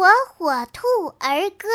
火火兔儿歌。